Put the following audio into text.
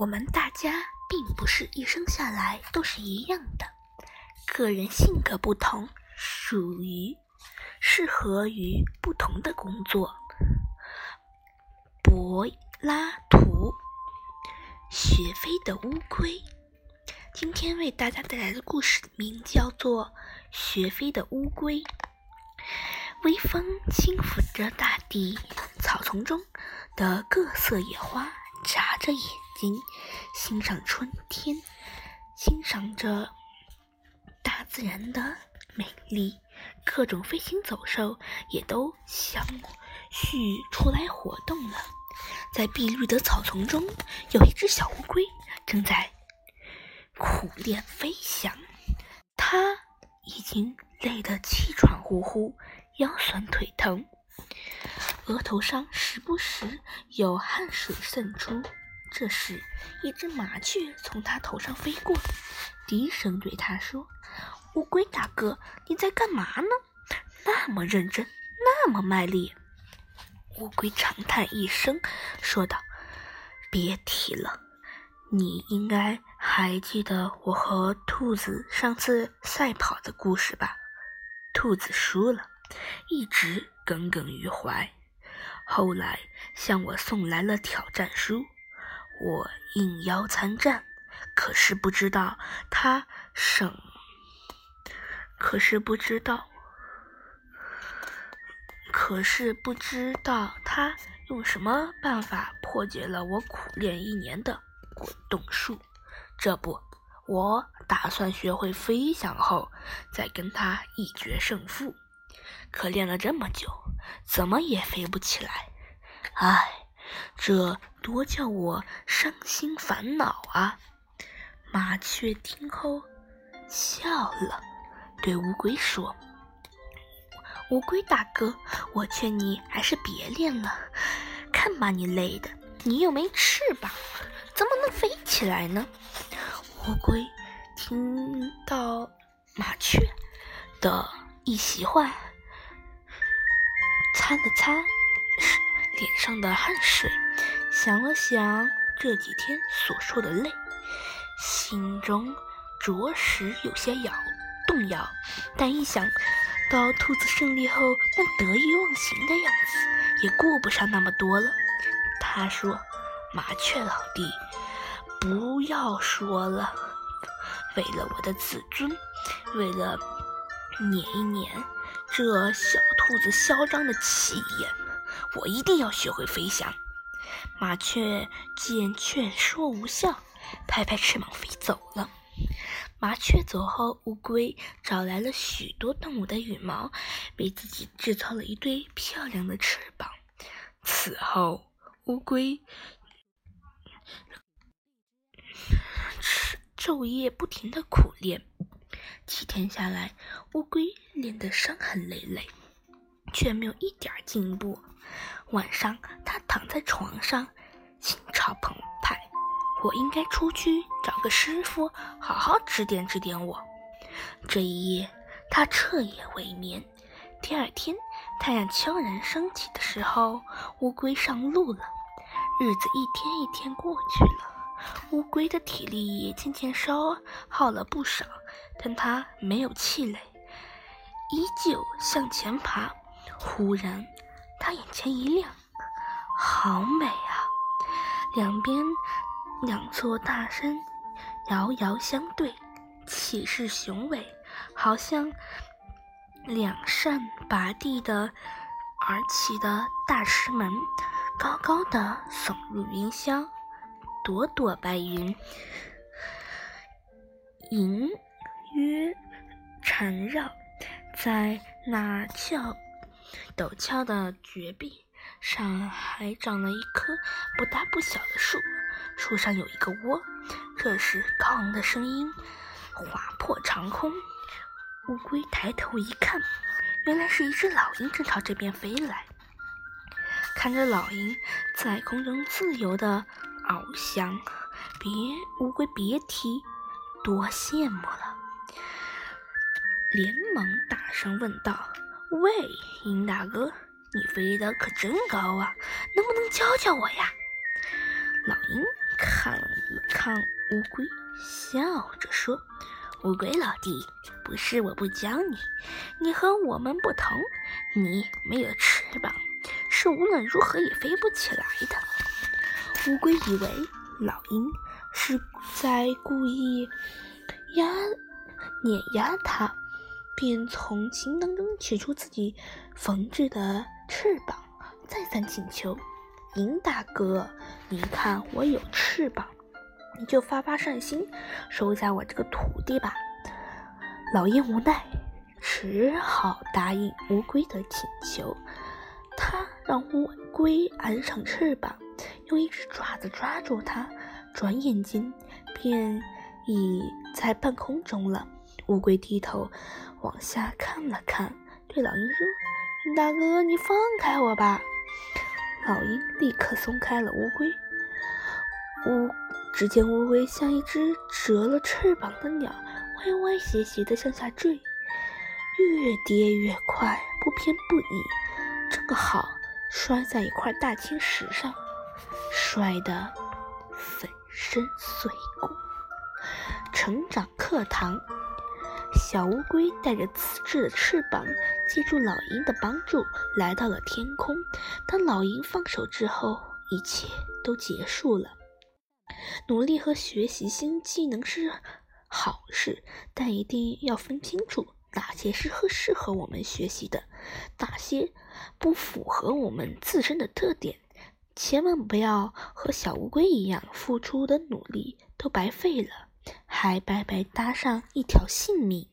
我们大家并不是一生下来都是一样的，个人性格不同，属于适合于不同的工作。柏拉图，学飞的乌龟。今天为大家带来的故事名叫做《学飞的乌龟》。微风轻抚着大地，草丛中的各色野花眨着眼。欣赏春天，欣赏着大自然的美丽，各种飞禽走兽也都相续出来活动了。在碧绿的草丛中，有一只小乌龟正在苦练飞翔，它已经累得气喘呼呼，腰酸腿疼，额头上时不时有汗水渗出。这时，一只麻雀从他头上飞过，低声对他说：“乌龟大哥，你在干嘛呢？那么认真，那么卖力。”乌龟长叹一声，说道：“别提了，你应该还记得我和兔子上次赛跑的故事吧？兔子输了，一直耿耿于怀，后来向我送来了挑战书。”我应邀参战，可是不知道他什，可是不知道，可是不知道他用什么办法破解了我苦练一年的滚动术。这不，我打算学会飞翔后再跟他一决胜负。可练了这么久，怎么也飞不起来。唉。这多叫我伤心烦恼啊！麻雀听后笑了，对乌龟说：“乌龟大哥，我劝你还是别练了。看把你累的，你又没翅膀，怎么能飞起来呢？”乌龟听到麻雀的一席话，擦了擦。脸上的汗水，想了想这几天所受的累，心中着实有些摇动摇。但一想到兔子胜利后那得意忘形的样子，也顾不上那么多了。他说：“麻雀老弟，不要说了，为了我的自尊，为了撵一撵这小兔子嚣张的气焰。”我一定要学会飞翔。麻雀见劝说无效，拍拍翅膀飞走了。麻雀走后，乌龟找来了许多动物的羽毛，为自己制造了一对漂亮的翅膀。此后，乌龟昼夜不停的苦练。七天下来，乌龟练得伤痕累累。却没有一点进步。晚上，他躺在床上，心潮澎湃。我应该出去找个师傅，好好指点指点我。这一夜，他彻夜未眠。第二天，太阳悄然升起的时候，乌龟上路了。日子一天一天过去了，乌龟的体力也渐渐消耗了不少，但它没有气馁，依旧向前爬。忽然，他眼前一亮，好美啊！两边两座大山遥遥相对，气势雄伟，好像两扇拔地的而起的大石门，高高的耸入云霄，朵朵白云隐约缠绕在那峭。陡峭的绝壁上还长了一棵不大不小的树，树上有一个窝。这时，高昂的声音划破长空。乌龟抬头一看，原来是一只老鹰正朝这边飞来。看着老鹰在空中自由地翱翔，别乌龟别提多羡慕了，连忙大声问道。喂，鹰大哥，你飞得可真高啊！能不能教教我呀？老鹰看了看乌龟，笑着说：“乌龟老弟，不是我不教你，你和我们不同，你没有翅膀，是无论如何也飞不起来的。”乌龟以为老鹰是在故意压碾压它，便从琴囊中取出自己缝制的翅膀，再三请求。鹰大哥，你看我有翅膀，你就发发善心，收下我这个徒弟吧。老鹰无奈，只好答应乌龟的请求。他让乌龟安上翅膀，用一只爪子抓住它，转眼间便已在半空中了。乌龟低头往下看了看，对老鹰说：“大哥，你放开我吧。”老鹰立刻松开了乌龟。乌只见乌龟像一只折了翅膀的鸟，歪歪斜斜地向下坠，越跌越快，不偏不倚，正好摔在一块大青石上，摔得粉身碎骨。成长课堂。小乌龟带着自制的翅膀，借助老鹰的帮助，来到了天空。当老鹰放手之后，一切都结束了。努力和学习新技能是好事，但一定要分清楚哪些是合适合我们学习的，哪些不符合我们自身的特点。千万不要和小乌龟一样，付出的努力都白费了。还白白搭上一条性命。